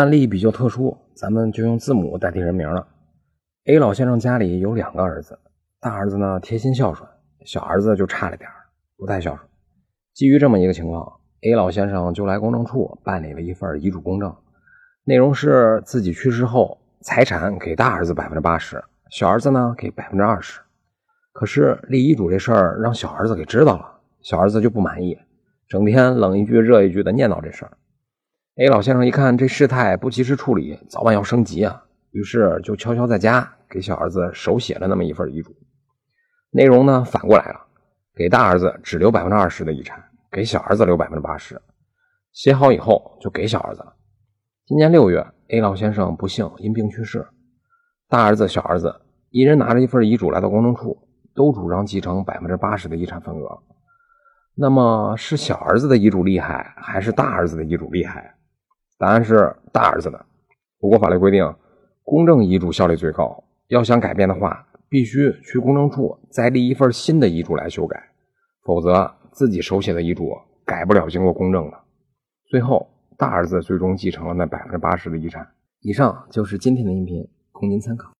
案例比较特殊，咱们就用字母代替人名了。A 老先生家里有两个儿子，大儿子呢贴心孝顺，小儿子就差了点儿不太孝顺。基于这么一个情况，A 老先生就来公证处办理了一份遗嘱公证，内容是自己去世后，财产给大儿子百分之八十，小儿子呢给百分之二十。可是立遗嘱这事儿让小儿子给知道了，小儿子就不满意。整天冷一句热一句的念叨这事儿，A 老先生一看这事态不及时处理，早晚要升级啊，于是就悄悄在家给小儿子手写了那么一份遗嘱。内容呢反过来了，给大儿子只留百分之二十的遗产，给小儿子留百分之八十。写好以后就给小儿子了。今年六月，A 老先生不幸因病去世，大儿子、小儿子一人拿着一份遗嘱来到公证处，都主张继承百分之八十的遗产份额。那么是小儿子的遗嘱厉害，还是大儿子的遗嘱厉害？答案是大儿子的。不过法律规定，公证遗嘱效力最高，要想改变的话，必须去公证处再立一份新的遗嘱来修改，否则自己手写的遗嘱改不了经过公证的。最后，大儿子最终继承了那百分之八十的遗产。以上就是今天的音频，供您参考。